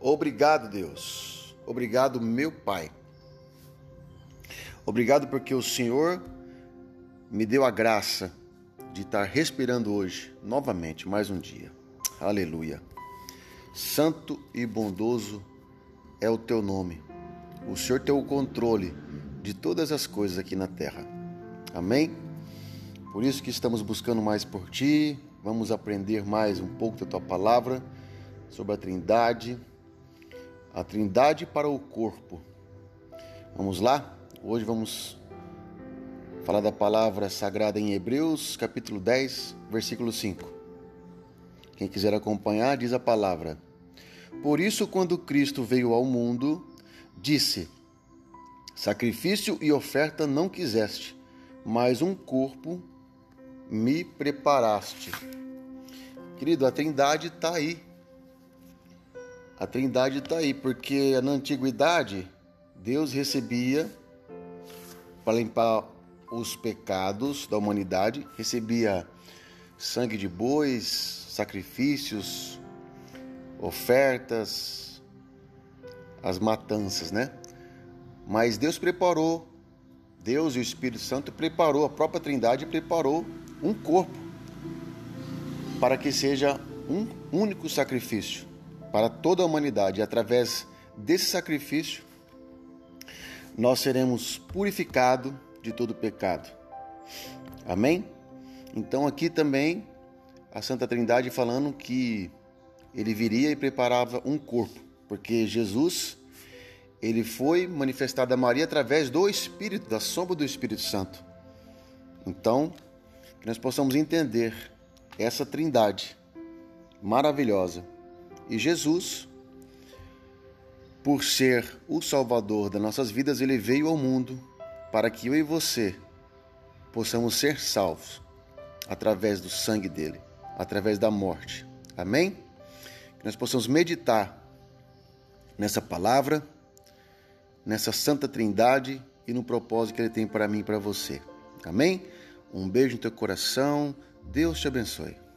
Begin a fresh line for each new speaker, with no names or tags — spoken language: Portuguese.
Obrigado, Deus. Obrigado, meu Pai. Obrigado porque o Senhor me deu a graça de estar respirando hoje, novamente, mais um dia. Aleluia. Santo e bondoso é o teu nome. O Senhor tem o controle de todas as coisas aqui na terra. Amém? Por isso que estamos buscando mais por ti, vamos aprender mais um pouco da tua palavra sobre a Trindade, a Trindade para o corpo. Vamos lá? Hoje vamos falar da palavra sagrada em Hebreus, capítulo 10, versículo 5. Quem quiser acompanhar, diz a palavra: Por isso, quando Cristo veio ao mundo, disse: Sacrifício e oferta não quiseste, mas um corpo me preparaste. Querido, a Trindade está aí. A Trindade está aí, porque na antiguidade Deus recebia para limpar os pecados da humanidade, recebia sangue de bois, sacrifícios, ofertas, as matanças, né? Mas Deus preparou, Deus e o Espírito Santo preparou, a própria Trindade preparou um corpo para que seja um único sacrifício para toda a humanidade. Através desse sacrifício, nós seremos purificados de todo pecado. Amém? Então aqui também a Santa Trindade falando que ele viria e preparava um corpo, porque Jesus ele foi manifestado a Maria através do Espírito, da sombra do Espírito Santo. Então, que nós possamos entender essa Trindade maravilhosa. E Jesus por ser o Salvador das nossas vidas, ele veio ao mundo para que eu e você possamos ser salvos através do sangue dele, através da morte. Amém? Que nós possamos meditar nessa palavra, nessa santa trindade e no propósito que ele tem para mim e para você. Amém? Um beijo no teu coração. Deus te abençoe.